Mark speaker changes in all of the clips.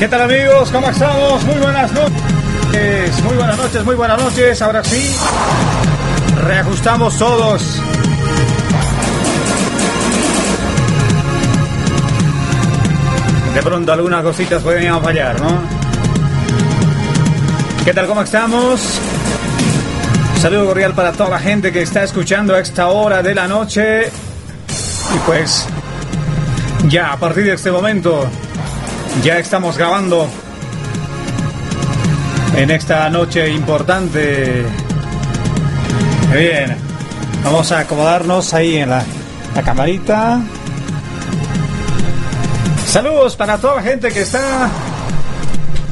Speaker 1: ¿Qué tal amigos? ¿Cómo estamos? Muy buenas noches. Muy buenas noches, muy buenas noches. Ahora sí, reajustamos todos. De pronto algunas cositas pueden fallar, ¿no? ¿Qué tal? ¿Cómo estamos? Saludo cordial para toda la gente que está escuchando a esta hora de la noche. Y pues, ya a partir de este momento, ya estamos grabando en esta noche importante. Bien, vamos a acomodarnos ahí en la, la camarita. Saludos para toda la gente que está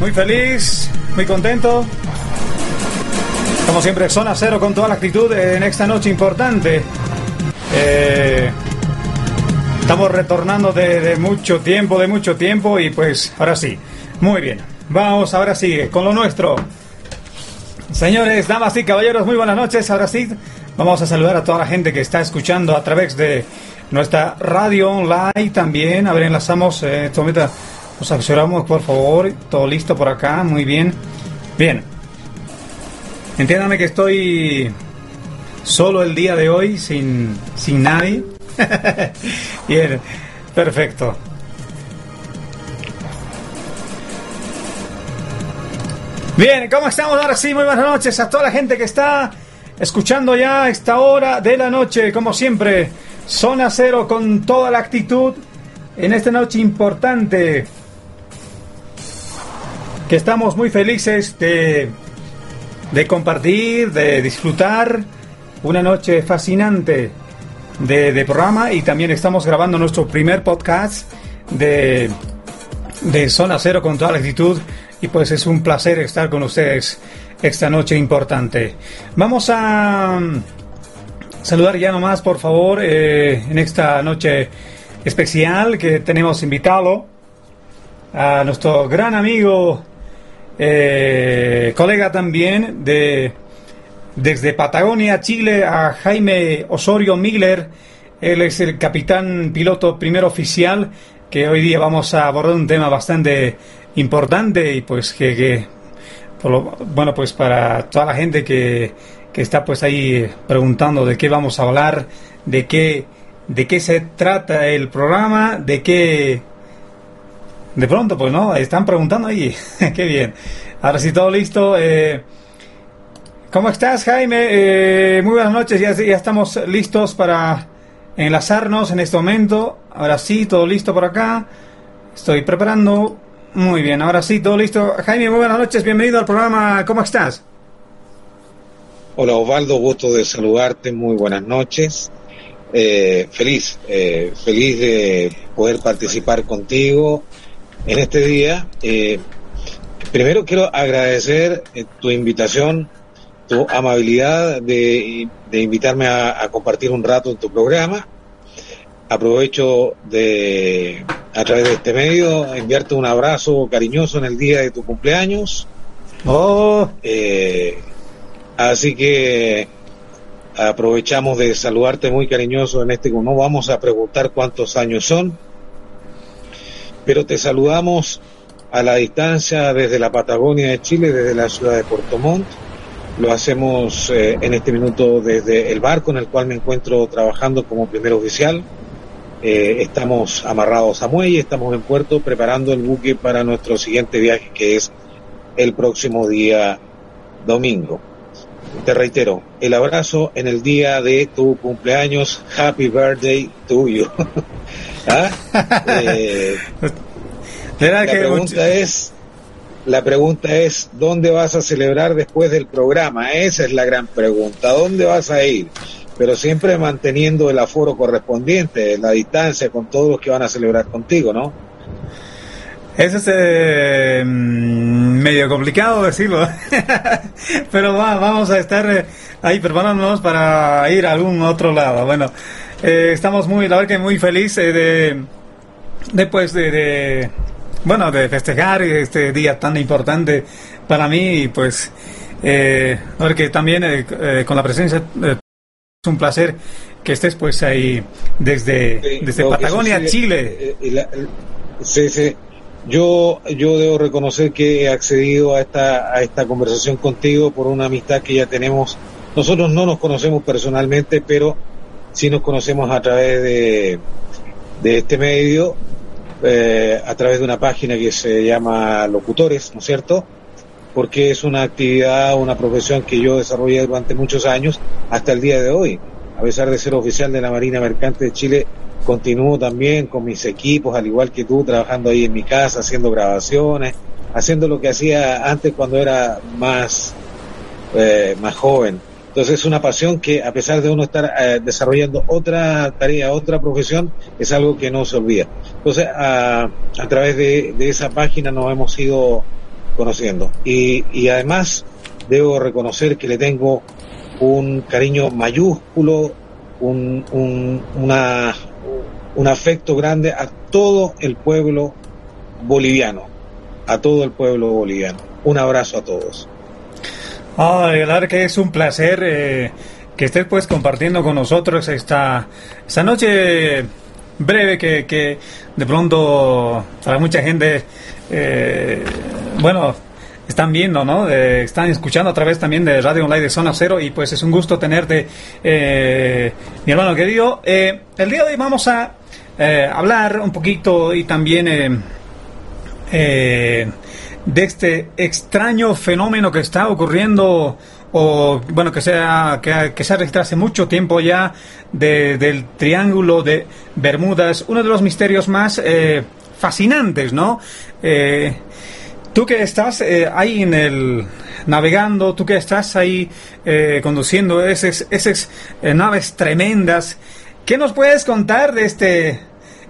Speaker 1: muy feliz, muy contento. Como siempre, zona cero con toda la actitud en esta noche importante. Eh, Estamos retornando de, mucho tiempo, de mucho tiempo y pues ahora sí, muy bien. Vamos, ahora sí, con lo nuestro. Señores, damas y caballeros, muy buenas noches. Ahora sí, vamos a saludar a toda la gente que está escuchando a través de nuestra radio online también. A ver, enlazamos, eh, tomita, nos accionamos por favor. Todo listo por acá, muy bien. Bien. Entiéndame que estoy solo el día de hoy, sin, sin nadie. Bien, perfecto. Bien, ¿cómo estamos ahora sí? Muy buenas noches a toda la gente que está escuchando ya esta hora de la noche, como siempre, Zona Cero con toda la actitud en esta noche importante. Que estamos muy felices de, de compartir, de disfrutar una noche fascinante de, programa y también estamos grabando nuestro primer podcast de, de Zona Cero con toda la actitud y pues es un placer estar con ustedes esta noche importante. Vamos a mm, saludar ya nomás por favor eh, en esta noche especial que tenemos invitado a nuestro gran amigo, eh, colega también de desde Patagonia, Chile, a Jaime Osorio Miller. Él es el capitán piloto primer oficial, que hoy día vamos a abordar un tema bastante importante y pues que, bueno, pues para toda la gente que, que está pues ahí preguntando de qué vamos a hablar, de qué, de qué se trata el programa, de qué... De pronto, pues no, están preguntando ahí. qué bien. Ahora sí, todo listo. Eh, ¿Cómo estás, Jaime? Eh, muy buenas noches, ya, estamos listos para enlazarnos en este momento. Ahora sí, todo listo por acá. Estoy preparando. Muy bien, ahora sí, todo listo. Jaime, muy buenas noches, bienvenido al programa. ¿Cómo estás?
Speaker 2: Hola Osvaldo, gusto de saludarte, muy buenas noches. Eh, feliz, eh, feliz de poder participar contigo en este día. primero quiero agradecer tu invitación tu amabilidad de, invitarme a, compartir un rato en tu programa. Aprovecho de, a través de este medio, enviarte un abrazo cariñoso en el día de tu cumpleaños. Oh. Eh, así que aprovechamos de saludarte muy cariñoso en este, no vamos a preguntar cuántos años son, pero te saludamos a la distancia desde la Patagonia de Chile, desde la ciudad de Puerto Montt lo hacemos eh, en este minuto desde el barco en el cual me encuentro trabajando como primer oficial. Eh, estamos amarrados a muelle, estamos en puerto preparando el buque para nuestro siguiente viaje que es el próximo día domingo. Te reitero, el abrazo en el día de tu cumpleaños. Happy birthday to you. ¿Ah? Eh, la pregunta es, la pregunta es, ¿dónde vas a celebrar después del programa? Esa es la gran pregunta. ¿Dónde vas a ir? Pero siempre manteniendo el aforo correspondiente, la distancia con todos los que van a celebrar contigo, ¿no?
Speaker 1: Eso es eh, mm, medio complicado decirlo, pero vamos a estar eh, ahí preparándonos para ir a algún otro lado. Bueno, eh, estamos muy, la verdad que muy felices de, después de, bueno, de festejar este día tan importante para mí pues eh, porque también eh, eh, con la presencia eh, es un placer que estés pues ahí desde, desde Patagonia, Chile.
Speaker 2: sí, sí. yo, yo debo reconocer que he accedido a esta, a esta conversación contigo por una amistad que ya tenemos. Nosotros no nos conocemos personalmente, pero sí nos conocemos a través de, de este medio, eh, a través de una página que se llama Locutores, ¿no es cierto? Porque es una actividad, una profesión que yo desarrollé durante muchos años hasta el día de hoy. A pesar de ser oficial de la Marina Mercante de Chile, continúo también con mis equipos, al igual que tú, trabajando ahí en mi casa, haciendo grabaciones, haciendo lo que hacía antes cuando era más, eh, más joven. Entonces es una pasión que a pesar de uno estar eh, desarrollando otra tarea, otra profesión, es algo que no se olvida. Entonces a, través de, esa página nos hemos ido conociendo. Y, además debo reconocer que le tengo un cariño mayúsculo, un afecto grande a todo el pueblo boliviano, a todo el pueblo boliviano. Un abrazo a todos.
Speaker 1: Ay, la verdad que es un placer eh, que estés pues compartiendo con nosotros esta, esta noche breve que, que de pronto para mucha gente, eh, bueno, están viendo, ¿no? Eh, están escuchando a través también de Radio Online de Zona Cero y pues es un gusto tenerte, mi hermano querido. El día de hoy vamos a hablar un poquito y también de este extraño fenómeno que está ocurriendo o bueno que sea que, que se ha registrado hace mucho tiempo ya de, del triángulo de Bermudas uno de los misterios más fascinantes no Tú que estás eh, ahí en el navegando, tú que estás ahí eh, conduciendo esas, esas eh, naves tremendas, ¿qué nos puedes contar de este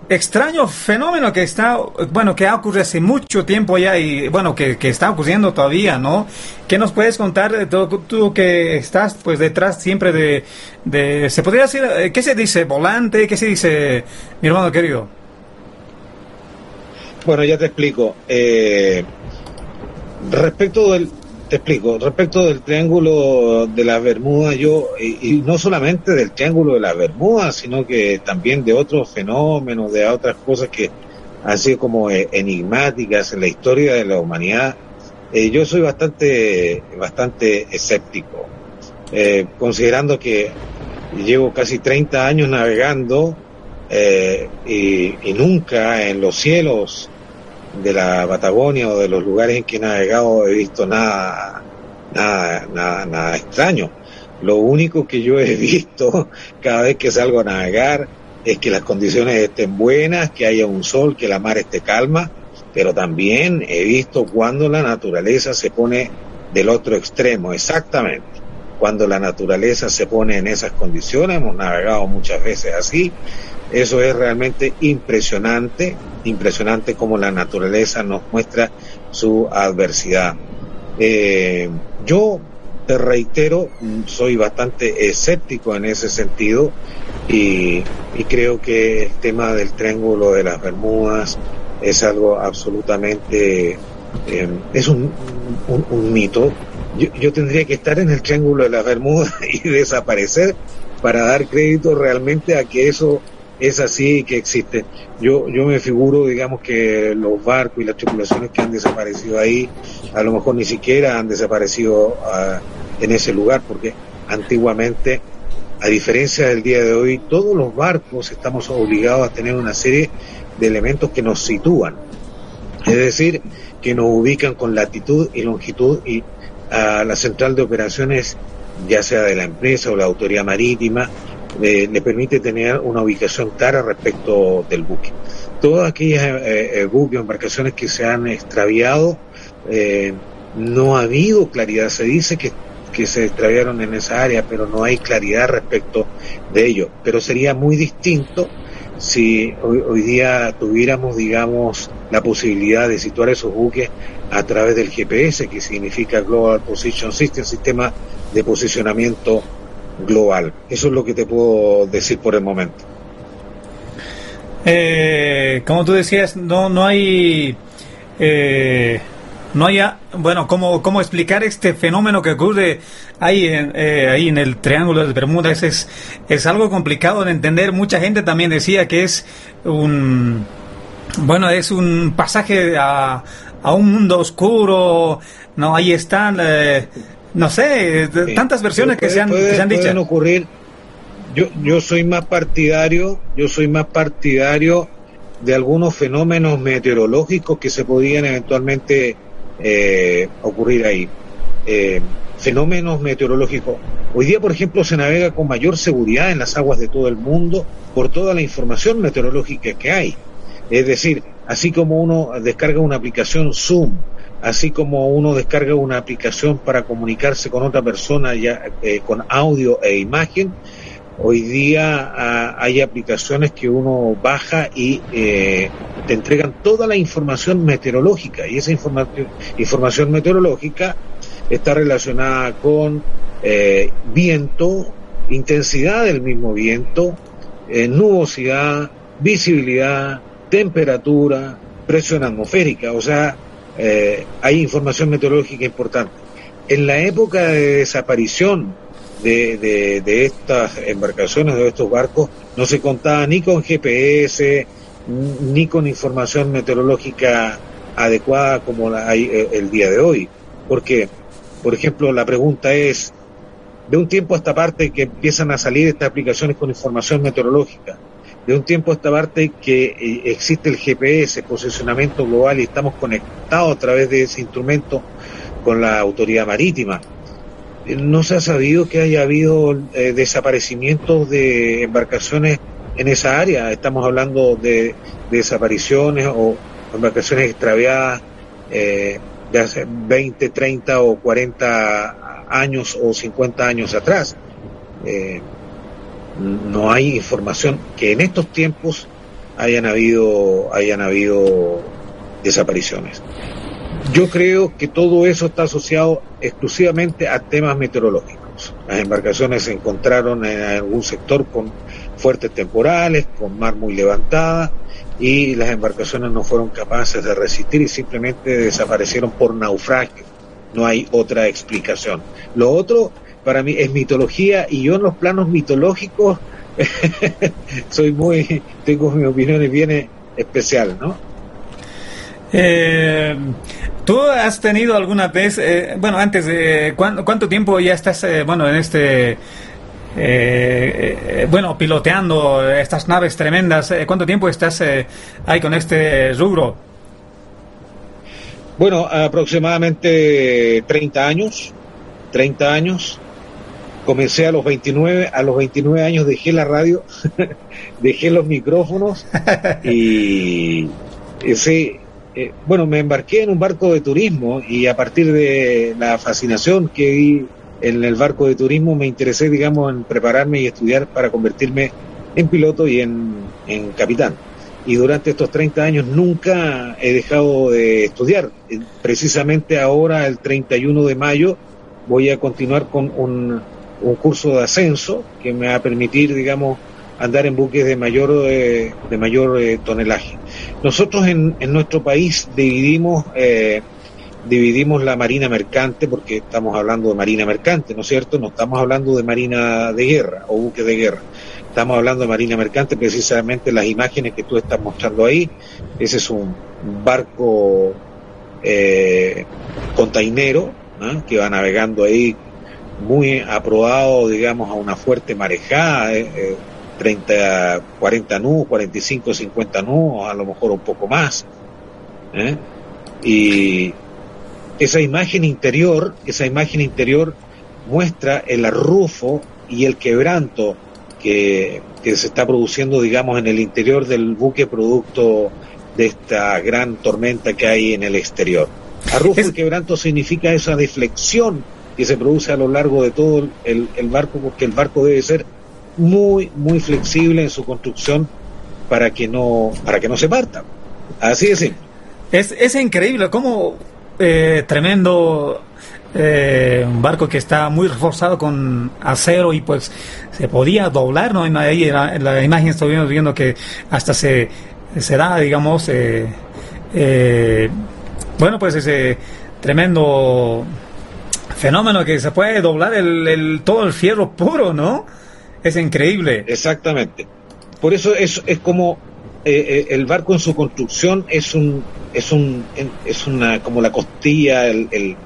Speaker 1: extraño fenómeno que está, bueno, que ha ocurrido hace mucho tiempo ya y bueno, que, que está ocurriendo todavía, ¿no? ¿Qué nos puedes contar todo tú que estás pues detrás siempre de, de se podría decir, ¿qué se dice? ¿Volante? ¿Qué se dice, mi hermano querido?
Speaker 2: Bueno, ya te explico. Eh, respecto del, te explico, respecto del triángulo de las Bermudas, yo, y, no solamente del triángulo de las Bermudas, sino que también de otros fenómenos, de otras cosas que han sido como enigmáticas en la historia de la humanidad, eh, yo soy bastante, bastante escéptico, eh, considerando que llevo casi 30 años navegando eh, y nunca en los cielos de la Patagonia o de los lugares en que he navegado he visto nada, nada, nada, nada extraño. Lo único que yo he visto cada vez que salgo a navegar es que las condiciones estén buenas, que haya un sol, que la mar esté calma, pero también he visto cuando la naturaleza se pone del otro extremo, exactamente. Cuando la naturaleza se pone en esas condiciones, hemos navegado muchas veces así, eso es realmente impresionante, impresionante como la naturaleza nos muestra su adversidad. Eh, yo te reitero, soy bastante escéptico en ese sentido y, creo que el tema del triángulo de las Bermudas es algo absolutamente, eh, es un, un, un mito. Yo, yo, tendría que estar en el triángulo de las Bermudas y desaparecer para dar crédito realmente a que eso es así que existe. Yo, yo me figuro, digamos, que los barcos y las tripulaciones que han desaparecido ahí, a lo mejor ni siquiera han desaparecido uh, en ese lugar, porque antiguamente, a diferencia del día de hoy, todos los barcos estamos obligados a tener una serie de elementos que nos sitúan, es decir, que nos ubican con latitud y longitud y a la central de operaciones, ya sea de la empresa o la autoridad marítima, le, le, permite tener una ubicación clara respecto del buque. Todas aquellas eh, eh, buques o embarcaciones que se han extraviado, eh, no ha habido claridad. Se dice que, que se extraviaron en esa área, pero no hay claridad respecto de ello. Pero sería muy distinto si hoy, hoy, día tuviéramos, digamos, la posibilidad de situar esos buques a través del GPS, que significa Global Position System, sistema de posicionamiento global. Eso es lo que te puedo decir por el momento.
Speaker 1: Eh, como tú decías, no, no hay... Eh, no haya, bueno, ¿cómo, cómo explicar este fenómeno que ocurre ahí en, eh, ahí en el Triángulo de Bermudas? Es, es algo complicado de entender. Mucha gente también decía que es un, Bueno, es un pasaje a, a un mundo oscuro, no, ahí están, no sé, tantas versiones que, se han, que se han dicho.
Speaker 2: ocurrir. Yo, yo soy más partidario, yo soy más partidario de algunos fenómenos meteorológicos que se podían eventualmente eh, ocurrir ahí. Eh, fenómenos meteorológicos. Hoy día, por ejemplo, se navega con mayor seguridad en las aguas de todo el mundo por toda la información meteorológica que hay. Es decir, así como uno descarga una aplicación Zoom, así como uno descarga una aplicación para comunicarse con otra persona ya eh, con audio e imagen, hoy día ah, hay aplicaciones que uno baja y eh, te entregan toda la información meteorológica y esa información meteorológica está relacionada con eh, viento, intensidad del mismo viento, nubosidad, visibilidad, temperatura, presión atmosférica, o sea, eh, hay información meteorológica importante. En la época de desaparición de, de, estas embarcaciones, de estos barcos, no se contaba ni con GPS, ni con información meteorológica adecuada como la hay eh, el día de hoy. Porque, por ejemplo, la pregunta es, de un tiempo a esta parte que empiezan a salir estas aplicaciones con información meteorológica, de un tiempo a esta parte que eh, existe el GPS, posicionamiento global, y estamos conectados a través de ese instrumento con la autoridad marítima. Eh, no se ha sabido que haya habido eh, desaparecimientos de embarcaciones en esa área. Estamos hablando de, desapariciones o embarcaciones extraviadas de hace 20, 30 o 40 años o 50 años atrás no hay información que en estos tiempos hayan habido, hayan habido desapariciones. Yo creo que todo eso está asociado exclusivamente a temas meteorológicos. Las embarcaciones se encontraron en algún sector con fuertes temporales, con mar muy levantada, y las embarcaciones no fueron capaces de resistir y simplemente desaparecieron por naufragio. No hay otra explicación. Lo otro para mí es mitología y yo en los planos mitológicos soy muy, tengo mi opinión bien especial, ¿no?
Speaker 1: Eh, ¿Tú has tenido alguna vez, eh, bueno, antes de, ¿cuánto, tiempo ya estás, eh, bueno, en este, bueno, piloteando estas naves tremendas? ¿Cuánto tiempo estás ahí con este rubro?
Speaker 2: Bueno, aproximadamente 30 años, 30 años. Comencé a los 29, a los 29 años dejé la radio, dejé los micrófonos y ese, eh, bueno, me embarqué en un barco de turismo y a partir de la fascinación que vi en el barco de turismo me interesé, digamos, en prepararme y estudiar para convertirme en piloto y en, en capitán. Y durante estos 30 años nunca he dejado de estudiar. Precisamente ahora, el 31 de mayo, voy a continuar con un un curso de ascenso que me va a permitir, digamos, andar en buques de mayor, eh, de mayor eh, tonelaje. Nosotros en, en, nuestro país dividimos, eh, dividimos la marina mercante, porque estamos hablando de marina mercante, ¿no es cierto? No estamos hablando de marina de guerra o buques de guerra. Estamos hablando de marina mercante, precisamente las imágenes que tú estás mostrando ahí. Ese es un barco eh, containero ¿ah? que va navegando ahí muy aprobado, digamos, a una fuerte marejada, eh, 30, 40 nudos, 45, 50 nudos, a lo mejor un poco más. ¿eh? Y esa imagen interior, esa imagen interior muestra el arrufo y el quebranto que, que se está produciendo, digamos, en el interior del buque producto de esta gran tormenta que hay en el exterior. Arrufo y quebranto significa esa deflexión que se produce a lo largo de todo el, barco, porque el barco debe ser muy, muy flexible en su construcción para que no, para que no se parta. Así
Speaker 1: es Es, es increíble cómo eh, tremendo eh, un barco que está muy reforzado con acero y pues se podía doblar, ¿no? Ahí en la, imagen estuvimos viendo que hasta se, se da, digamos, eh, bueno, pues ese tremendo fenómeno que se puede doblar el, todo el fierro puro, ¿no? Es increíble.
Speaker 2: Exactamente. Por eso es, es como el barco en su construcción es un es un es una como la costilla el,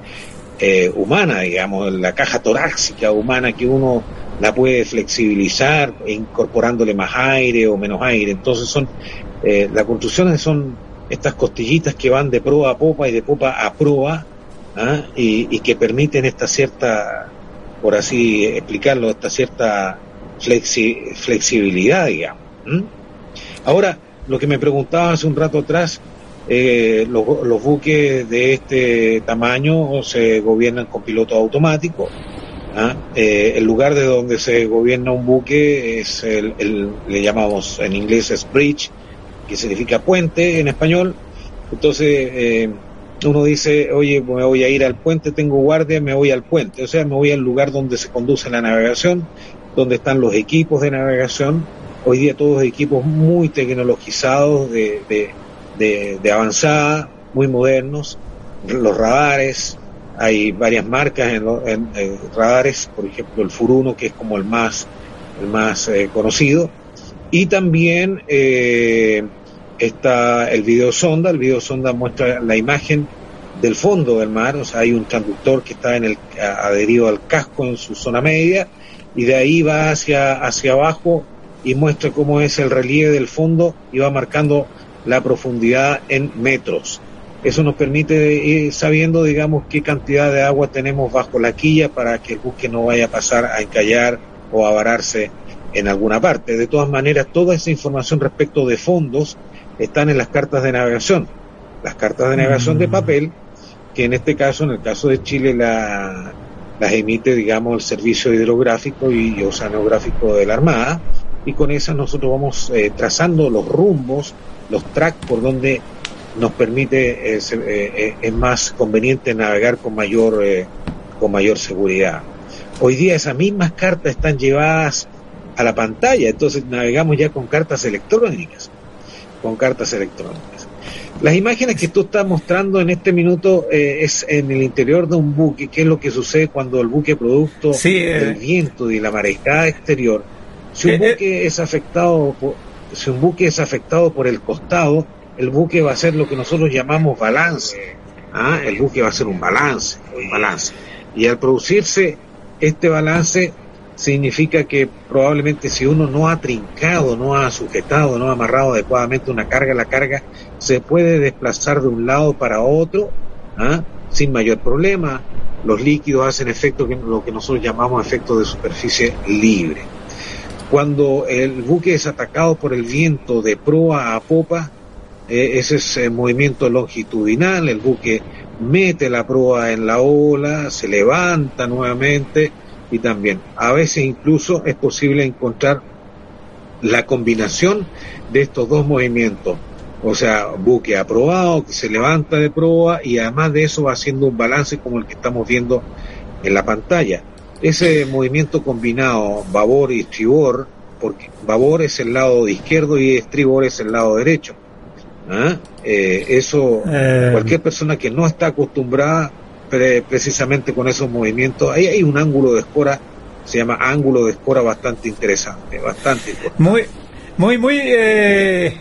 Speaker 2: humana digamos la caja torácica humana que uno la puede flexibilizar incorporándole más aire o menos aire entonces son las construcciones son estas costillitas que van de proa a popa y de popa a proa ¿ah? y, que permiten esta cierta, por así explicarlo, esta cierta flexibilidad, digamos. Ahora, lo que me preguntaba hace un rato atrás, eh, los, buques de este tamaño se gobiernan con piloto automático. ¿ah? Eh, el lugar de donde se gobierna un buque es el, le llamamos en inglés bridge, que significa puente en español. Entonces, eh, uno dice, oye, me voy a ir al puente, tengo guardia, me voy al puente. O sea, me voy al lugar donde se conduce la navegación, donde están los equipos de navegación. Hoy día todos equipos muy tecnologizados, de, de, de, avanzada, muy modernos. Los radares, hay varias marcas en, en, radares, por ejemplo el Furuno, que es como el más, el más eh, conocido y también eh, está el video sonda, el video sonda muestra la imagen del fondo del mar, o sea, hay un transductor que está en el, adherido al casco en su zona media y de ahí va hacia, hacia abajo y muestra cómo es el relieve del fondo y va marcando la profundidad en metros. Eso nos permite ir sabiendo, digamos, qué cantidad de agua tenemos bajo la quilla para que el buque no vaya a pasar a encallar o a vararse en alguna parte. De todas maneras, toda esa información respecto de fondos están en las cartas de navegación. Las cartas de navegación de mm. papel, que en este caso, en el caso de Chile, la, las emite, digamos, el Servicio Hidrográfico y Oceanográfico de la Armada, y con esas nosotros vamos eh, trazando los rumbos, los tracks por donde nos permite, eh, eh, es más conveniente navegar con mayor, con mayor seguridad. Hoy día esas mismas cartas están llevadas a la pantalla, entonces navegamos ya con cartas electrónicas, con cartas electrónicas. Las imágenes que tú estás mostrando en este minuto eh, es en el interior de un buque, qué es lo que sucede cuando el buque producto eh. del viento y la marejada exterior, si un eh, buque es afectado por, si un buque es afectado por el costado, el buque va a ser lo que nosotros llamamos balance. ¿ah? El buque va a ser un balance, un balance. Y al producirse este balance, significa que probablemente si uno no ha trincado, no ha sujetado, no ha amarrado adecuadamente una carga, la carga se puede desplazar de un lado para otro ¿ah? sin mayor problema. Los líquidos hacen efecto, lo que nosotros llamamos efecto de superficie libre. Cuando el buque es atacado por el viento de proa a popa, eh, ese es el movimiento longitudinal, el buque mete la proa en la ola, se levanta nuevamente, y también a veces incluso es posible encontrar la combinación de estos dos movimientos. O sea, buque aprobado, que se levanta de proa y además de eso va haciendo un balance como el que estamos viendo en la pantalla. Ese movimiento combinado, babor y estribor, porque babor es el lado izquierdo y estribor es el lado derecho. ¿ah? Eh, eso, eh. cualquier persona que no está acostumbrada precisamente con esos movimientos. Ahí hay un ángulo de escora, se llama ángulo de escora bastante interesante, bastante importante.
Speaker 1: Muy, muy, muy, eh,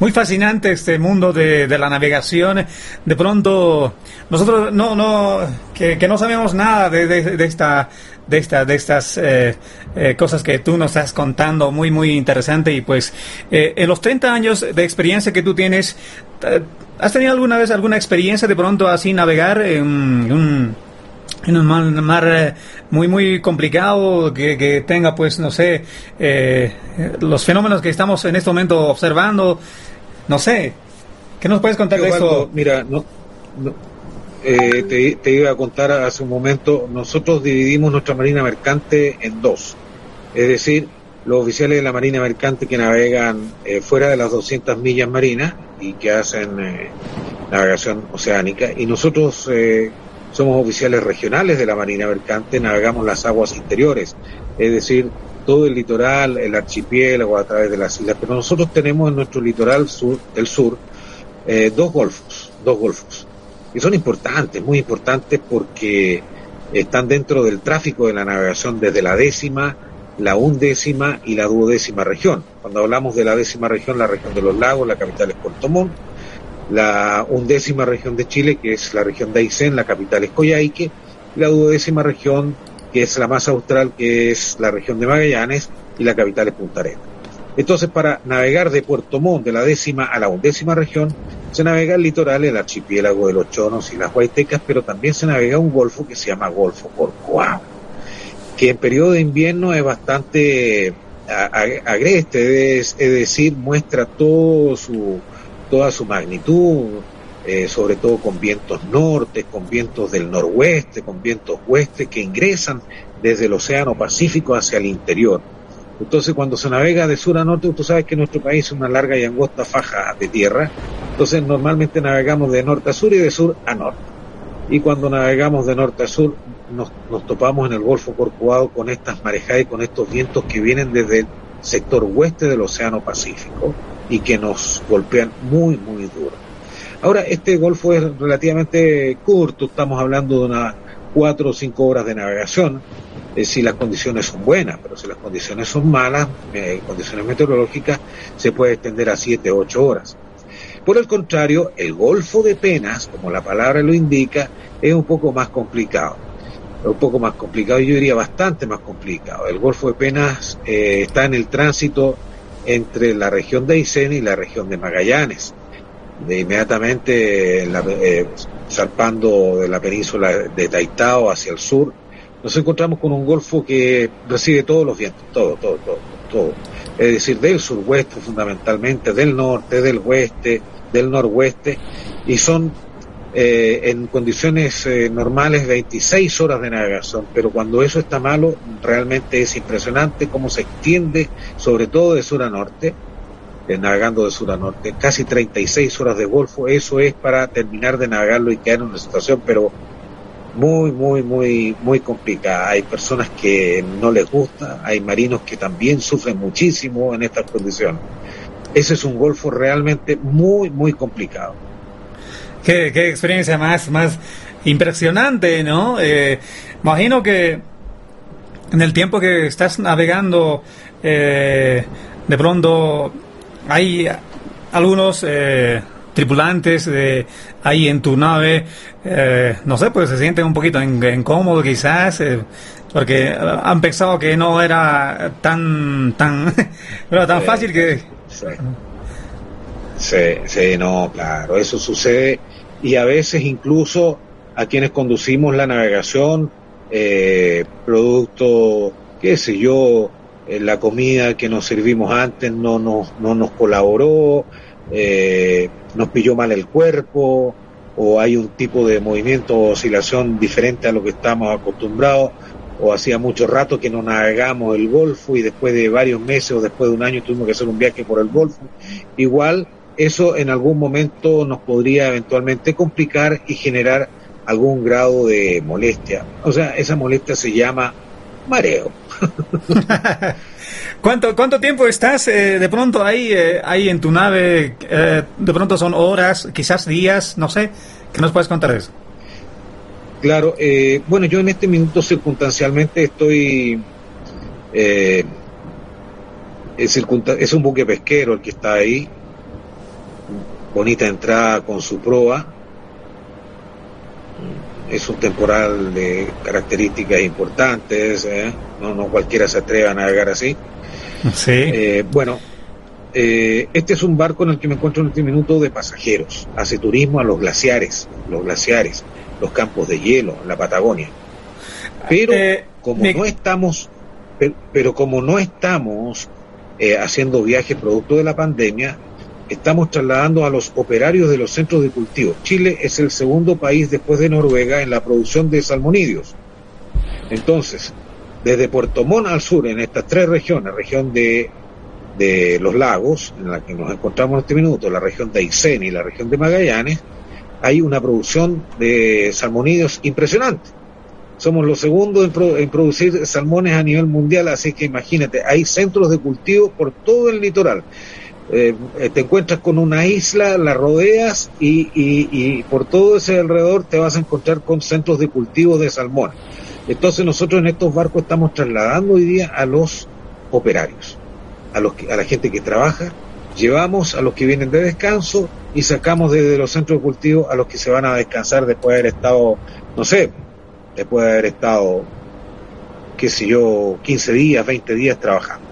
Speaker 1: muy fascinante este mundo de, la navegación. De pronto, nosotros no, no, que, no sabemos nada de, de, esta de, esta, de estas eh, eh, cosas que tú nos estás contando, muy, muy interesante. Y pues, en los 30 años de experiencia que tú tienes, ¿Has tenido alguna vez alguna experiencia de pronto así navegar en un, en un mar, eh, muy muy complicado que, tenga pues no sé eh, los fenómenos que estamos en este momento observando no sé ¿qué nos puedes contar de eso?
Speaker 2: Mira no, eh, te, te, iba a contar hace un momento nosotros dividimos nuestra marina mercante en dos es decir los oficiales de la Marina Mercante que navegan eh, fuera de las 200 millas marinas y que hacen eh, navegación oceánica y nosotros eh, somos oficiales regionales de la Marina Mercante, navegamos las aguas interiores, es decir, todo el litoral, el archipiélago a través de las islas, pero nosotros tenemos en nuestro litoral sur, del sur dos golfos, dos golfos, y son importantes, muy importantes porque están dentro del tráfico de la navegación desde la décima la undécima y la duodécima región. Cuando hablamos de la décima región, la región de los lagos, la capital es Puerto Montt, la undécima región de Chile, que es la región de Aysén, la capital es Coyhaique, la duodécima región, que es la más austral, que es la región de Magallanes, y la capital es Punta Arenas. Entonces, para navegar de Puerto Montt, de la décima a la undécima región, se navega el litoral, el archipiélago de los Chonos y las Guaitecas, pero también se navega un golfo que se llama Golfo Corcoao, que en periodo de invierno es bastante agreste, es, decir, muestra todo su, toda su magnitud, eh, sobre todo con vientos norte, con vientos del noroeste, con vientos oeste que ingresan desde el Océano Pacífico hacia el interior. Entonces, cuando se navega de sur a norte, tú sabes que nuestro país es una larga y angosta faja de tierra. Entonces, normalmente navegamos de norte a sur y de sur a norte. Y cuando navegamos de norte a sur, nos, topamos en el Golfo Corcovado con estas marejadas y con estos vientos que vienen desde el sector oeste del Océano Pacífico y que nos golpean muy, muy duro. Ahora, este golfo es relativamente corto, estamos hablando de unas cuatro o cinco horas de navegación, eh, si las condiciones son buenas, pero si las condiciones son malas, eh, condiciones meteorológicas, se puede extender a 7, 8 horas. Por el contrario, el Golfo de Penas, como la palabra lo indica, es un poco más complicado. Un poco más complicado, yo diría bastante más complicado. El Golfo de Penas eh, está en el tránsito entre la región de Aysén y la región de Magallanes. De inmediatamente zarpando de la península de Taitao hacia el sur, nos encontramos con un golfo que recibe todos los vientos, todo, todo, todo, todo. Es decir, del suroeste fundamentalmente, del norte, del oeste, del noroeste, y son eh, en condiciones eh, normales 26 horas de navegación, pero cuando eso está malo, realmente es impresionante cómo se extiende, sobre todo de sur a norte, eh, navegando de sur a norte, casi 36 horas de golfo, eso es para terminar de navegarlo y quedar en una situación, pero muy, muy, muy, muy complicada. Hay personas que no les gusta, hay marinos que también sufren muchísimo en estas condiciones. Ese es un golfo realmente muy, muy complicado.
Speaker 1: Qué, qué experiencia más, más impresionante, ¿no? Eh, imagino que en el tiempo que estás navegando, eh, de pronto hay algunos eh, tripulantes de ahí en tu nave, eh, no sé, pues se sienten un poquito incómodos quizás, eh, porque han pensado que no era tan, tan, tan fácil que...
Speaker 2: Sí. sí, no, claro, eso sucede y a veces incluso a quienes conducimos la navegación, eh, producto, qué sé yo, la comida que nos servimos antes no nos, no nos colaboró, eh, nos pilló mal el cuerpo o hay un tipo de movimiento o oscilación diferente a lo que estamos acostumbrados o hacía mucho rato que no navegamos el Golfo y después de varios meses o después de un año tuvimos que hacer un viaje por el Golfo. Igual eso en algún momento nos podría eventualmente complicar y generar algún grado de molestia. O sea, esa molestia se llama mareo.
Speaker 1: ¿Cuánto, ¿Cuánto tiempo estás eh, de pronto ahí, eh, ahí en tu nave? Eh, de pronto son horas, quizás días, no sé. ¿Qué nos puedes contar de eso?
Speaker 2: Claro, bueno, yo en este minuto circunstancialmente estoy... Es, es, un buque pesquero el que está ahí. Bonita entrada con su proa. Es un temporal de características importantes. No, no cualquiera se atreve a navegar así.
Speaker 1: Sí.
Speaker 2: Eh, bueno, eh, este es un barco en el que me encuentro en este minuto de pasajeros. Hace turismo a los glaciares, los glaciares, los campos de hielo, la Patagonia. Pero eh, como no estamos, pero, como no estamos haciendo viajes producto de la pandemia, estamos trasladando a los operarios de los centros de cultivo. Chile es el segundo país después de Noruega en la producción de salmonídeos. Entonces, desde Puerto Montt al sur, en estas tres regiones, región de, de los lagos, en la que nos encontramos en este minuto, la región de Aysén y la región de Magallanes, hay una producción de salmonídeos impresionante. Somos los segundos en, producir salmones a nivel mundial, así que imagínate, hay centros de cultivo por todo el litoral. Eh, te encuentras con una isla, la rodeas y, y, y, por todo ese alrededor te vas a encontrar con centros de cultivo de salmón. Entonces nosotros en estos barcos estamos trasladando hoy día a los operarios, a, los a la gente que trabaja, llevamos a los que vienen de descanso y sacamos desde los centros de cultivo a los que se van a descansar después de haber estado, no sé, después de haber estado, qué sé yo, 15 días, 20 días trabajando.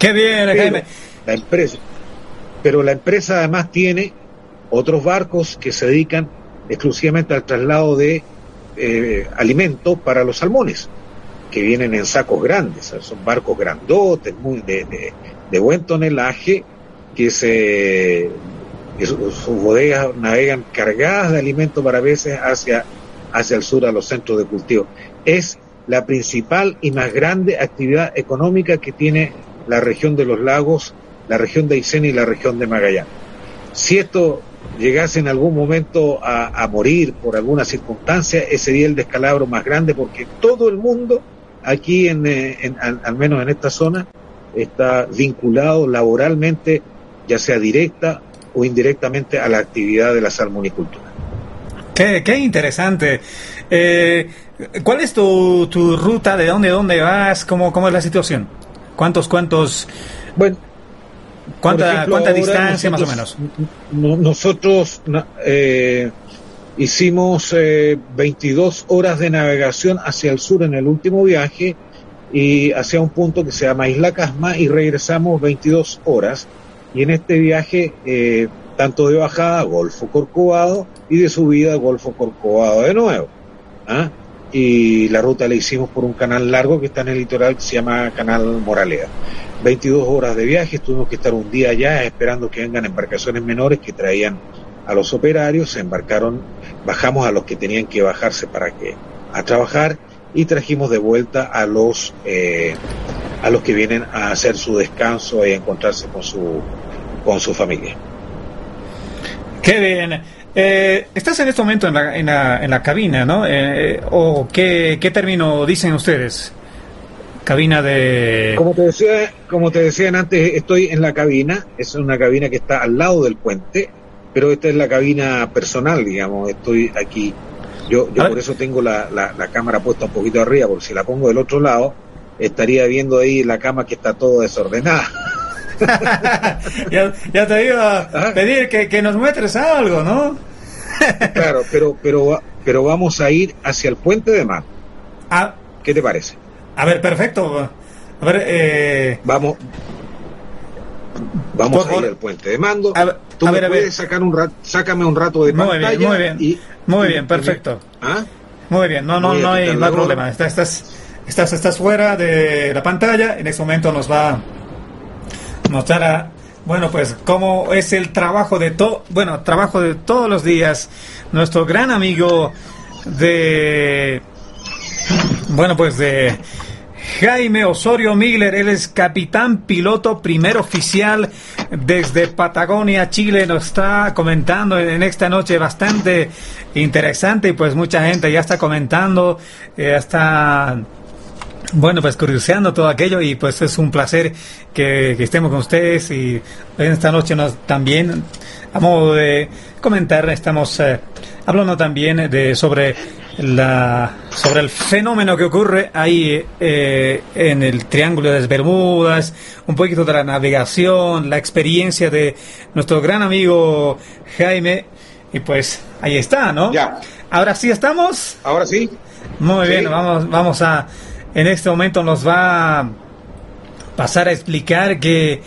Speaker 1: Qué bien, Jaime.
Speaker 2: La empresa, pero la empresa además tiene otros barcos que se dedican exclusivamente al traslado de eh, alimentos para los salmones, que vienen en sacos grandes, son barcos grandotes, muy de, de, buen tonelaje, que se sus bodegas navegan cargadas de alimentos para veces hacia, hacia el sur, a los centros de cultivo. Es la principal y más grande actividad económica que tiene la región de los lagos, la región de Aysén y la región de Magallanes. Si esto llegase en algún momento a, morir por alguna circunstancia, ese sería el descalabro más grande porque todo el mundo aquí, en, eh, al, menos en esta zona, está vinculado laboralmente, ya sea directa o indirectamente, a la actividad de la salmonicultura.
Speaker 1: Qué, qué interesante. Eh, ¿Cuál es tu, tu, ruta? ¿De dónde, dónde vas? ¿Cómo, ¿Cómo es la situación? ¿Cuántos, cuántos?
Speaker 2: Bueno,
Speaker 1: ¿Cuánta, ¿cuánta distancia más o menos?
Speaker 2: Nosotros eh, hicimos 22 eh, horas de navegación hacia el sur en el último viaje y hacia un punto que se llama Isla Casma y regresamos 22 horas. Y en este viaje, eh, tanto de bajada, Golfo Corcovado y de subida, Golfo Corcovado de nuevo. ¿ah? Y la ruta la hicimos por un canal largo que está en el litoral que se llama Canal Moralea. 22 horas de viaje, tuvimos que estar un día allá esperando que vengan embarcaciones menores que traían a los operarios, se embarcaron, bajamos a los que tenían que bajarse para que a trabajar y trajimos de vuelta a los eh, a los que vienen a hacer su descanso y a encontrarse con su con su familia.
Speaker 1: Qué bien. Eh, estás en este momento en la, en la, en la cabina, ¿no? Eh, ¿O qué, qué término dicen ustedes? cabina de...
Speaker 2: Como te decía, como te decían antes, estoy en la cabina, es una cabina que está al lado del puente, pero esta es la cabina personal, digamos, estoy aquí. Yo, yo por eso tengo la, la, cámara puesta un poquito arriba, porque si la pongo del otro lado, estaría viendo ahí la cama que está todo desordenada.
Speaker 1: ya, ya, te iba a ah. pedir que, que nos muestres algo, ¿no?
Speaker 2: claro, pero, pero, pero vamos a ir hacia el puente de mar.
Speaker 1: Ah.
Speaker 2: ¿Qué te parece?
Speaker 1: A ver, perfecto. A ver, eh...
Speaker 2: Vamos. Vamos a ir al puente de mando. A ver, Tú a ver, puedes sacar un rato, sácame un rato de
Speaker 1: muy Bien, muy bien, muy bien, perfecto. ¿Ah? Muy bien, no, no, no hay, no problema. Estás, estás, estás, estás fuera de la pantalla. En este momento nos va a mostrar a, bueno, pues cómo es el trabajo de todo, bueno, trabajo de todos los días. Nuestro gran amigo de, bueno, pues de Jaime Osorio Miller, él es capitán piloto primer oficial desde Patagonia, Chile, nos está comentando en esta noche bastante interesante y pues mucha gente ya está comentando, ya está bueno, pues curioseando todo aquello y pues es un placer que, estemos con ustedes y en esta noche nos también a modo de comentar estamos eh, hablando también de sobre la, sobre el fenómeno que ocurre ahí eh, en el Triángulo de las Bermudas, un poquito de la navegación, la experiencia de nuestro gran amigo Jaime. Y pues ahí está, ¿no?
Speaker 2: Ya.
Speaker 1: Ahora sí estamos.
Speaker 2: Ahora sí.
Speaker 1: Muy bien, vamos, vamos a. En este momento nos va a pasar a explicar que,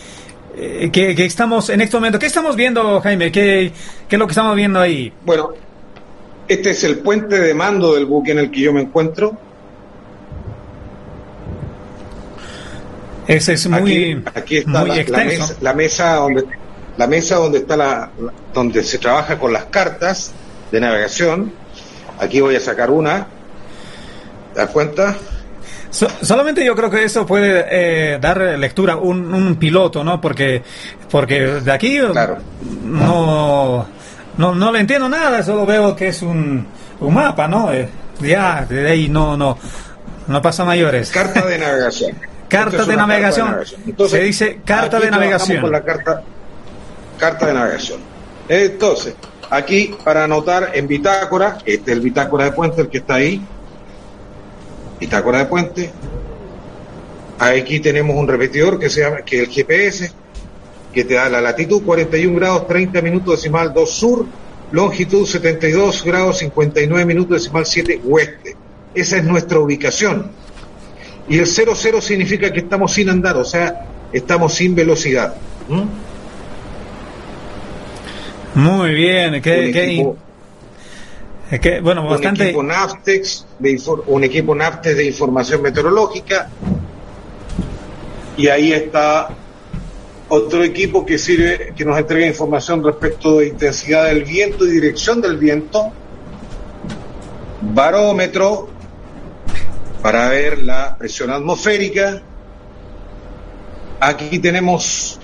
Speaker 1: eh, que, estamos en este momento. ¿Qué estamos viendo, Jaime? ¿Qué, ¿Qué es lo que estamos viendo ahí?
Speaker 2: Bueno, este es el puente de mando del buque en el que yo me encuentro.
Speaker 1: Ese es muy,
Speaker 2: aquí, está la, mesa, donde la mesa donde está la, donde se trabaja con las cartas de navegación. Aquí voy a sacar una. ¿Te das cuenta?
Speaker 1: Solamente yo creo que eso puede eh, dar lectura un, un piloto, ¿no? Porque porque de aquí no no, no le entiendo nada, solo veo que es un, un mapa, ¿no? Eh, ya, de ahí no, no, no pasa mayores.
Speaker 2: Carta de navegación.
Speaker 1: carta, de navegación. Se dice carta de navegación.
Speaker 2: Con la carta, carta de navegación. Entonces, aquí para anotar en bitácora, este es el bitácora de puente, el que está ahí, bitácora de puente. Aquí tenemos un repetidor que se llama, que el GPS, que te da la latitud 41 grados 30 minutos decimal 2 sur, longitud 72 grados 59 minutos decimal 7 oeste. Esa es nuestra ubicación. Y el 00 significa que estamos sin andar, o sea, estamos sin velocidad. ¿Mm?
Speaker 1: Muy bien, qué, qué, bueno, bastante...
Speaker 2: Un equipo NAFTEX, de, un equipo NAFTEX de información meteorológica, y ahí está otro equipo que sirve, que nos entrega información respecto de intensidad del viento y dirección del viento, barómetro para ver la presión atmosférica. Aquí tenemos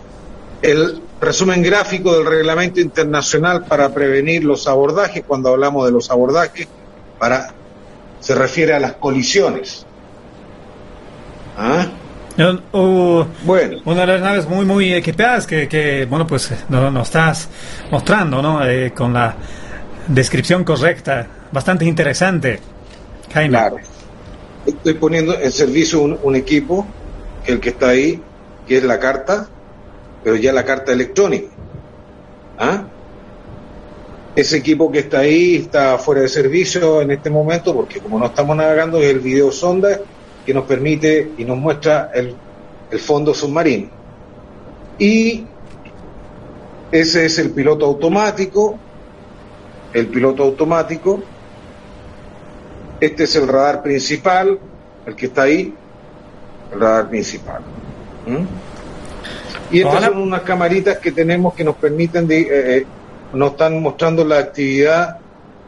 Speaker 2: el resumen gráfico del reglamento internacional para prevenir los abordajes, cuando hablamos de los abordajes, para se refiere a las colisiones.
Speaker 1: ¿Ah? bueno. Una de las naves muy, muy equipadas que, que bueno, pues nos, estás mostrando, ¿no? Eh, con la descripción correcta. Bastante interesante,
Speaker 2: Jaime. Claro. Estoy poniendo en servicio un, un equipo, el que está ahí, que es la carta, pero ya la carta electrónica. ¿Ah? Ese equipo que está ahí está fuera de servicio en este momento porque como no estamos navegando es el video sonda que nos permite y nos muestra el, el fondo submarino. Y ese es el piloto automático, el piloto automático. Este es el radar principal, el que está ahí, el radar principal. Y estas son unas camaritas que tenemos que nos permiten, de, eh, eh, nos están mostrando la actividad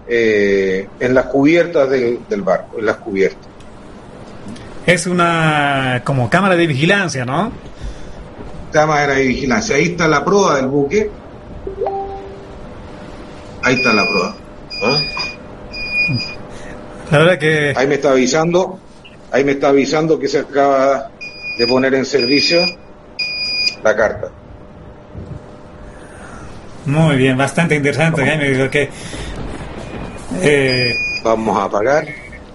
Speaker 2: eh, en las cubiertas del, barco, en las cubiertas.
Speaker 1: Es una como cámara de vigilancia, ¿no?
Speaker 2: Cámara de vigilancia. Ahí está la proa del buque. Ahí está la proa. ¿Ah?
Speaker 1: La verdad que...
Speaker 2: Ahí me está avisando, ahí me está avisando que se acaba de poner en servicio la carta.
Speaker 1: Muy bien, bastante interesante, Jaime. Que,
Speaker 2: eh, Vamos a apagar.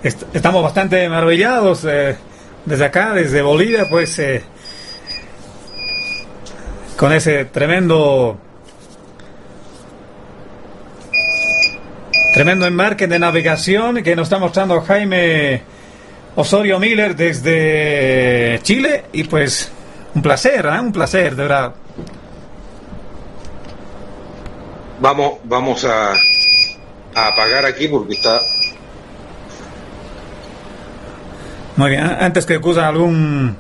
Speaker 1: estamos bastante maravillados eh, desde acá, desde Bolivia, pues eh, con ese tremendo tremendo embarque de navegación que nos está mostrando Jaime Osorio Miller desde Chile y pues un placer, ¿eh? un placer, de verdad.
Speaker 2: Vamos, vamos a, a apagar aquí porque está.
Speaker 1: Muy bien, antes que ocurra algún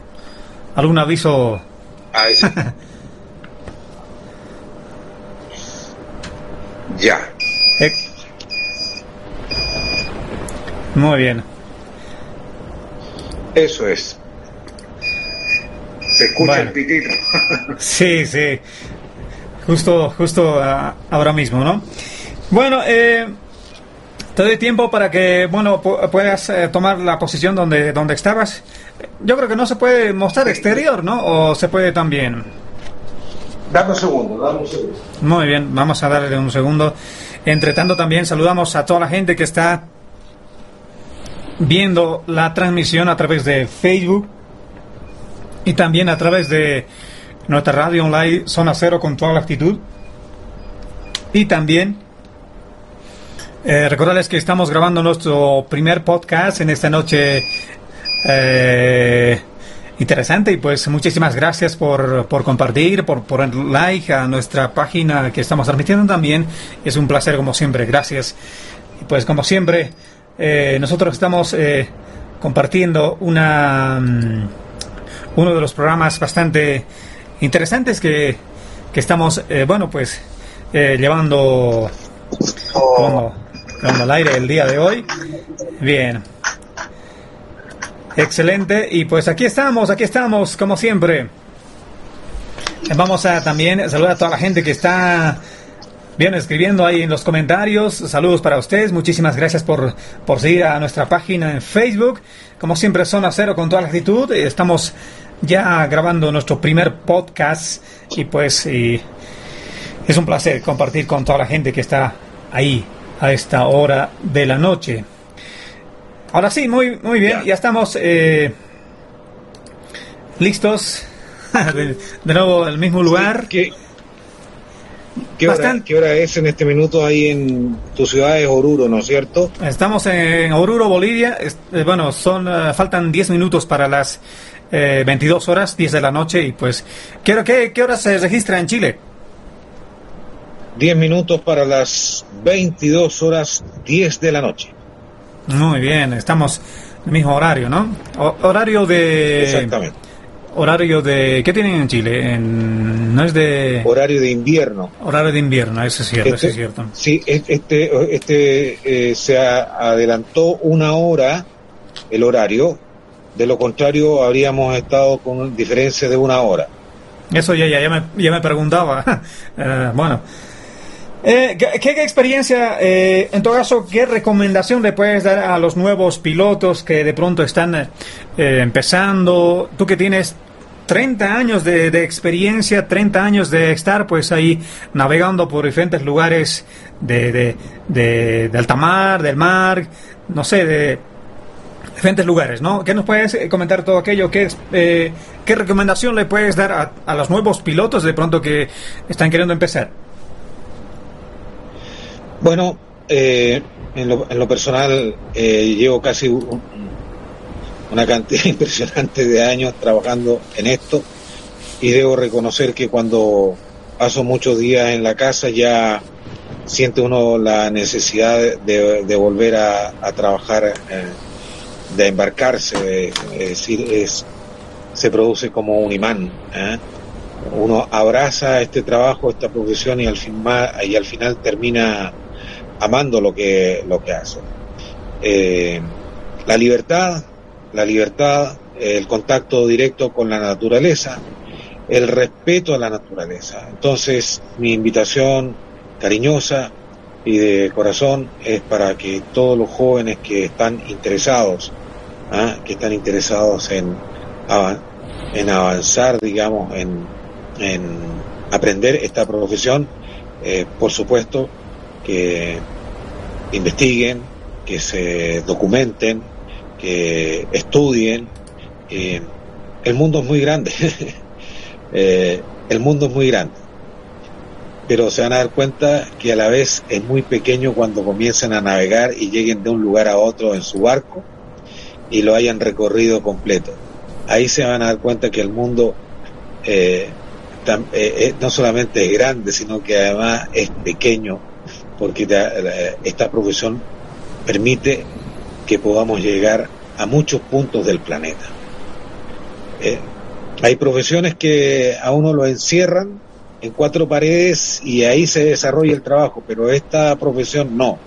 Speaker 1: algún aviso.
Speaker 2: ya. Eh.
Speaker 1: Muy bien.
Speaker 2: Eso es. Se escucha el pitito.
Speaker 1: sí, sí. Justo, justo ah, ahora mismo, ¿no? Bueno, eh, te doy tiempo para que, bueno, puedas eh, tomar la posición donde, donde estabas. Yo creo que no se puede mostrar exterior, ¿no? O se puede también.
Speaker 2: Dame un segundo, dame un segundo.
Speaker 1: Muy bien, vamos a darle un segundo. Entre tanto, también saludamos a toda la gente que está viendo la transmisión a través de Facebook, y también a través de nuestra radio online Zona Cero con toda la actitud. Y también eh, recordarles que estamos grabando nuestro primer podcast en esta noche eh, interesante y pues muchísimas gracias por, por compartir, por poner like a nuestra página que estamos transmitiendo también. Es un placer como siempre, gracias. Pues como siempre, eh, nosotros estamos eh, compartiendo una... Uno de los programas bastante interesantes que, que estamos, eh, bueno, pues eh, llevando como, al aire el día de hoy. Bien. Excelente. Y pues aquí estamos, aquí estamos, como siempre. Vamos a también saludar a toda la gente que está bien escribiendo ahí en los comentarios. Saludos para ustedes. Muchísimas gracias por, por seguir a nuestra página en Facebook. Como siempre, Zona Cero con toda la actitud. Estamos ya grabando nuestro primer podcast y pues es un placer compartir con toda la gente que está ahí a esta hora de la noche. Ahora sí, muy, muy bien, ya, estamos eh, listos de, nuevo en el mismo lugar.
Speaker 2: ¿qué, qué, hora, es en este minuto ahí en tu ciudad de Oruro, no es cierto?
Speaker 1: Estamos en Oruro, Bolivia. Eh, bueno, son eh, faltan 10 minutos para las 22 horas, 10 de la noche. Y pues, ¿qué, qué, qué hora se registra en Chile?
Speaker 2: 10 minutos para las 22 horas 10 de la noche.
Speaker 1: Muy bien, estamos en el mismo horario, ¿no? horario de...
Speaker 2: Exactamente.
Speaker 1: Horario de... ¿Qué tienen en Chile? no es de...
Speaker 2: Horario de invierno.
Speaker 1: Horario de invierno, eso es cierto,
Speaker 2: este,
Speaker 1: es cierto.
Speaker 2: Sí, este, este eh, se adelantó una hora el horario, de lo contrario habríamos estado con diferencia de una hora.
Speaker 1: Eso ya, ya, ya, me, ya me preguntaba. Eh, bueno, eh, ¿qué, experiencia, eh, en todo caso, qué recomendación le puedes dar a los nuevos pilotos que de pronto están eh, empezando? Tú que tienes 30 años de, experiencia, 30 años de estar pues ahí navegando por diferentes lugares de, de, de, alta mar, del mar, no sé, de diferentes lugares, ¿no? ¿Qué nos puedes comentar todo aquello? ¿Qué, ¿Qué recomendación le puedes dar a, a los nuevos pilotos de pronto que están queriendo empezar?
Speaker 2: Bueno, eh, en, lo, en, lo, personal eh, llevo casi una cantidad impresionante de años trabajando en esto y debo reconocer que cuando paso muchos días en la casa ya siente uno la necesidad de, volver a, trabajar, eh, de embarcarse, es es, se produce como un imán. Uno abraza este trabajo, esta profesión y al, fin, y al final termina amando lo que, lo que hace. Eh, la libertad, la libertad, el contacto directo con la naturaleza, el respeto a la naturaleza. Entonces, mi invitación cariñosa y de corazón es para que todos los jóvenes que están interesados, ¿ah? que están interesados en, en avanzar, digamos, en, en aprender esta profesión, eh, por supuesto, que investiguen, que se documenten, que estudien. el mundo es muy grande, eh, el mundo es muy grande, pero se van a dar cuenta que a la vez es muy pequeño cuando comiencen a navegar y lleguen de un lugar a otro en su barco y lo hayan recorrido completo. Ahí se van a dar cuenta que el mundo eh, eh, no solamente es grande, sino que además es pequeño porque esta profesión permite que podamos llegar a muchos puntos del planeta. Eh, hay profesiones que a uno lo encierran en cuatro paredes y ahí se desarrolla el trabajo, pero esta profesión no.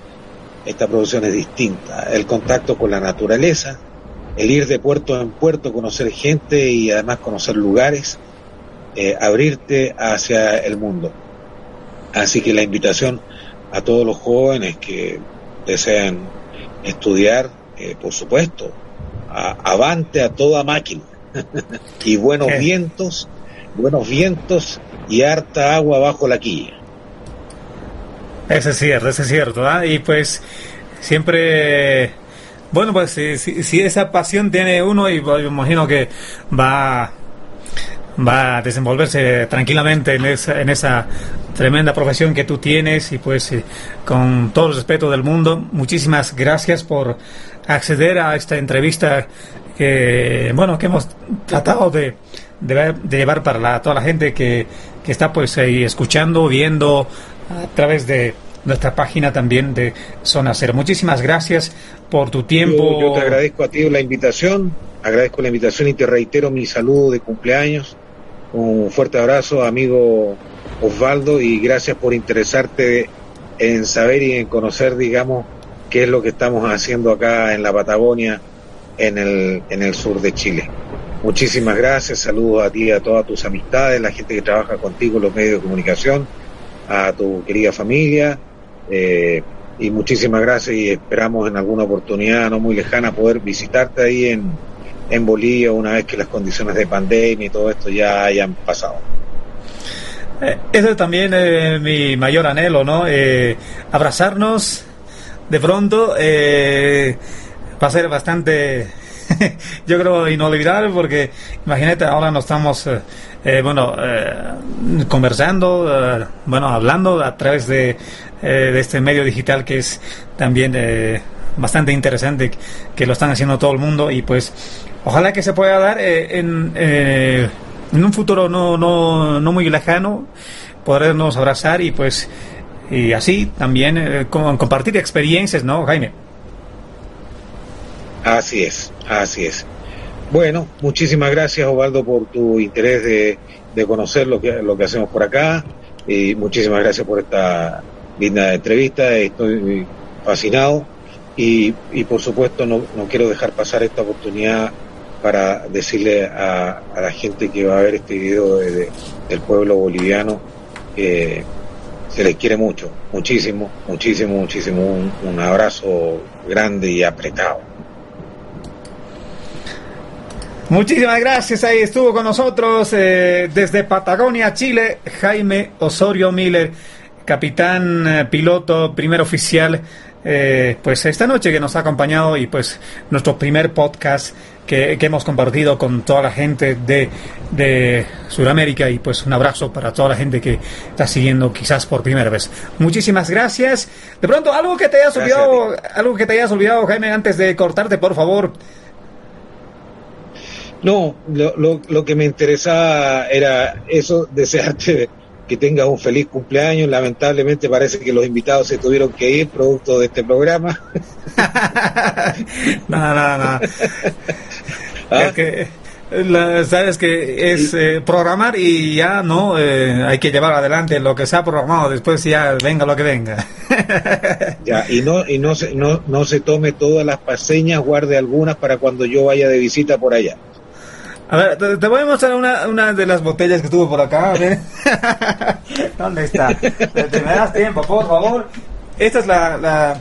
Speaker 2: Esta profesión es distinta. El contacto con la naturaleza, el ir de puerto en puerto, conocer gente y además conocer lugares, eh, abrirte hacia el mundo. Así que la invitación a todos los jóvenes que desean estudiar, eh, por supuesto, avante a toda máquina y buenos vientos, buenos vientos y harta agua bajo la quilla.
Speaker 1: Eso es cierto, eso es cierto. ¿ah? Y pues siempre, bueno, pues si, si, esa pasión tiene uno, y pues, imagino que va va a desenvolverse tranquilamente en esa, en esa tremenda profesión que tú tienes y pues eh, con todo el respeto del mundo, muchísimas gracias por acceder a esta entrevista que, bueno, que hemos tratado de, de, llevar para la, toda la gente que, que está pues ahí escuchando, viendo a través de nuestra página también de Zona Cero. Muchísimas gracias por tu tiempo.
Speaker 2: yo te agradezco a ti la invitación, agradezco la invitación y te reitero mi saludo de cumpleaños un fuerte abrazo, amigo Osvaldo, y gracias por interesarte en saber y en conocer, digamos, qué es lo que estamos haciendo acá en la Patagonia, en el, en el sur de Chile. Muchísimas gracias, saludos a ti a todas tus amistades, la gente que trabaja contigo en los medios de comunicación, a tu querida familia, eh, y muchísimas gracias y esperamos en alguna oportunidad no muy lejana poder visitarte ahí en, en Bolivia una vez que las condiciones de pandemia y todo esto ya hayan pasado.
Speaker 1: Eh, ese también es mi mayor anhelo, ¿no? Eh, abrazarnos de pronto, va a ser bastante, yo creo, inolvidable porque imagínate, ahora nos estamos, eh, eh, bueno, eh, conversando, bueno, hablando a través de, de este medio digital que es también bastante interesante, que lo están haciendo todo el mundo y pues ojalá que se pueda dar en, en un futuro no, no, no muy lejano, podernos abrazar y pues y así también compartir experiencias, ¿no, Jaime?
Speaker 2: Así es, así es. Bueno, muchísimas gracias Osvaldo por tu interés de, conocer lo que, lo que hacemos por acá y muchísimas gracias por esta linda entrevista. Estoy fascinado y, y por supuesto no, no, quiero dejar pasar esta oportunidad para decirle a, la gente que va a ver este video del pueblo boliviano que se les quiere mucho, muchísimo, muchísimo, muchísimo. un abrazo grande y apretado.
Speaker 1: Muchísimas gracias. Ahí estuvo con nosotros eh, desde Patagonia, Chile, Jaime Osorio Miller, capitán, eh, piloto, primer oficial. Eh, pues esta noche que nos ha acompañado y pues nuestro primer podcast que, hemos compartido con toda la gente de, de Sudamérica y pues un abrazo para toda la gente que está siguiendo quizás por primera vez. Muchísimas gracias. De pronto, algo que te hayas olvidado, algo que te hayas olvidado, Jaime, antes de cortarte, por favor.
Speaker 2: No, lo, lo, lo, que me interesaba era eso, desearte que tengas un feliz cumpleaños. Lamentablemente parece que los invitados se tuvieron que ir producto de este programa.
Speaker 1: no, no, no. ¿Ah? Es que, sabes que es eh, programar y ya no eh, hay que llevar adelante lo que se ha programado después ya venga lo que venga
Speaker 2: ya y no y no se no, no se tome todas las paseñas guarde algunas para cuando yo vaya de visita por allá
Speaker 1: a ver, te, voy a mostrar una, una, de las botellas que tuve por acá. ¿Dónde está? Te, me das tiempo, por favor. Esta es la, la,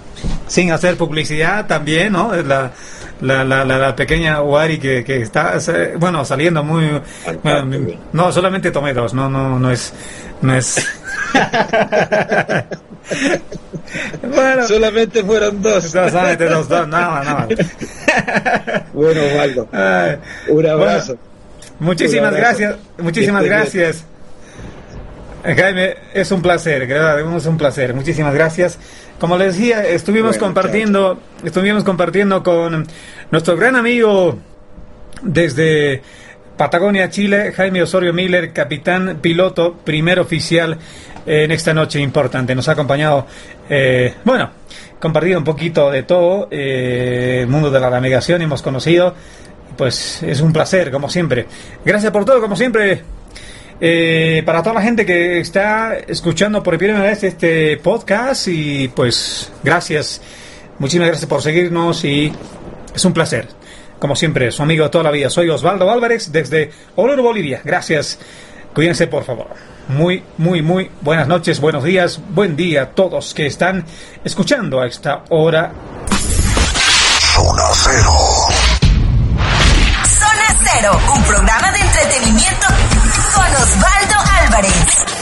Speaker 1: sin hacer publicidad también, ¿no? Es la, la, la, la, pequeña Wari que, que está, bueno, saliendo muy... no, solamente tomé dos, no, no, no es... No es
Speaker 2: bueno, solamente fueron dos.
Speaker 1: Solamente dos, dos, nada, nada.
Speaker 2: bueno, Osvaldo, un abrazo.
Speaker 1: muchísimas gracias, muchísimas gracias. Jaime, es un placer, es un placer. Muchísimas gracias. Como les decía, estuvimos compartiendo, estuvimos compartiendo con nuestro gran amigo desde Patagonia, Chile, Jaime Osorio Miller, capitán piloto, primer oficial en esta noche importante. Nos ha acompañado, eh, bueno, compartido un poquito de todo, eh, el mundo de la navegación, hemos conocido, pues es un placer, como siempre. Gracias por todo, como siempre. Eh, para toda la gente que está escuchando por primera vez este podcast y pues gracias, muchísimas gracias por seguirnos y es un placer. Como siempre, su amigo toda la vida, soy Osvaldo Álvarez desde Olor, Bolivia. Gracias. Cuídense, por favor. Muy, muy, muy buenas noches, buenos días, buen día a todos que están escuchando a esta hora.
Speaker 2: Zona Cero.
Speaker 3: Zona Cero, un programa de entretenimiento con Osvaldo Álvarez.